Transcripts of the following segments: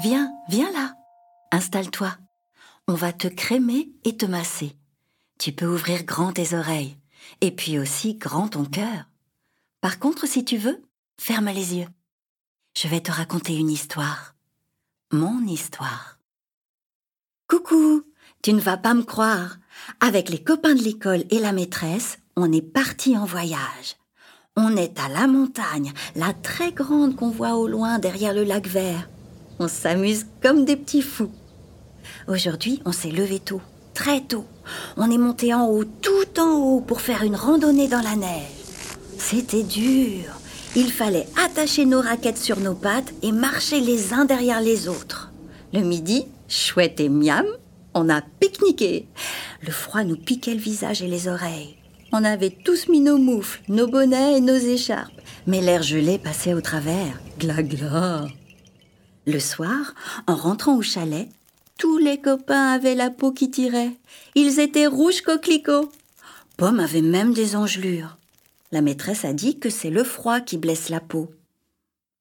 Viens, viens là. Installe-toi. On va te crémer et te masser. Tu peux ouvrir grand tes oreilles et puis aussi grand ton cœur. Par contre, si tu veux, ferme les yeux. Je vais te raconter une histoire. Mon histoire. Coucou, tu ne vas pas me croire. Avec les copains de l'école et la maîtresse, on est parti en voyage. On est à la montagne, la très grande qu'on voit au loin derrière le lac vert. On s'amuse comme des petits fous. Aujourd'hui, on s'est levé tôt, très tôt. On est monté en haut, tout en haut, pour faire une randonnée dans la neige. C'était dur. Il fallait attacher nos raquettes sur nos pattes et marcher les uns derrière les autres. Le midi, chouette et miam, on a pique-niqué. Le froid nous piquait le visage et les oreilles. On avait tous mis nos moufles, nos bonnets et nos écharpes. Mais l'air gelé passait au travers. Gla gla. Le soir, en rentrant au chalet, tous les copains avaient la peau qui tirait. Ils étaient rouges coquelicots. Pomme avait même des engelures. La maîtresse a dit que c'est le froid qui blesse la peau.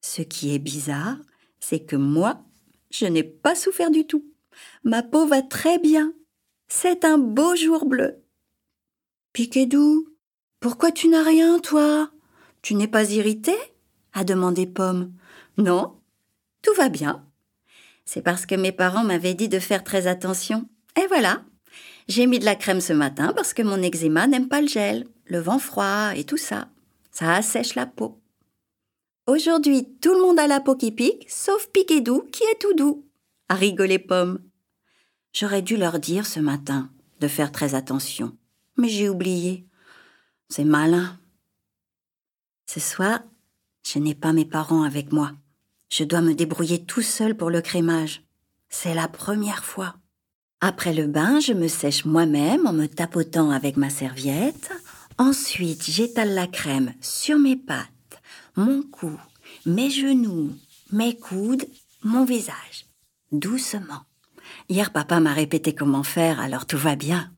Ce qui est bizarre, c'est que moi, je n'ai pas souffert du tout. Ma peau va très bien. C'est un beau jour bleu. Piquedou, pourquoi tu n'as rien, toi? Tu n'es pas irrité? a demandé Pomme. Non, tout va bien. C'est parce que mes parents m'avaient dit de faire très attention. Et voilà. J'ai mis de la crème ce matin parce que mon eczéma n'aime pas le gel, le vent froid et tout ça. Ça assèche la peau. Aujourd'hui, tout le monde a la peau qui pique, sauf Piquedou qui est tout doux. A rigolé Pomme. J'aurais dû leur dire ce matin de faire très attention, mais j'ai oublié. C'est malin. Ce soir, je n'ai pas mes parents avec moi. Je dois me débrouiller tout seul pour le crémage. C'est la première fois. Après le bain, je me sèche moi-même en me tapotant avec ma serviette. Ensuite, j'étale la crème sur mes pattes, mon cou, mes genoux, mes coudes, mon visage. Doucement. Hier, papa m'a répété comment faire, alors tout va bien.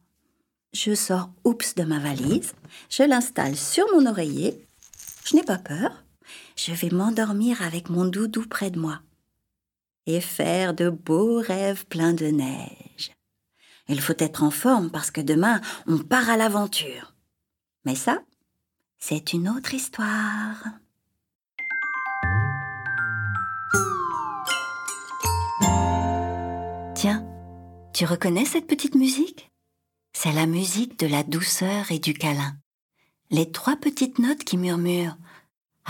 Je sors oups de ma valise, je l'installe sur mon oreiller. Je n'ai pas peur. Je vais m'endormir avec mon doudou près de moi et faire de beaux rêves pleins de neige. Il faut être en forme parce que demain, on part à l'aventure. Mais ça, c'est une autre histoire. Tiens, tu reconnais cette petite musique? C'est la musique de la douceur et du câlin. Les trois petites notes qui murmurent.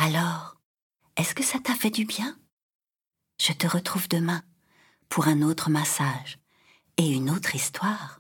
Alors, est-ce que ça t'a fait du bien? Je te retrouve demain pour un autre massage et une autre histoire.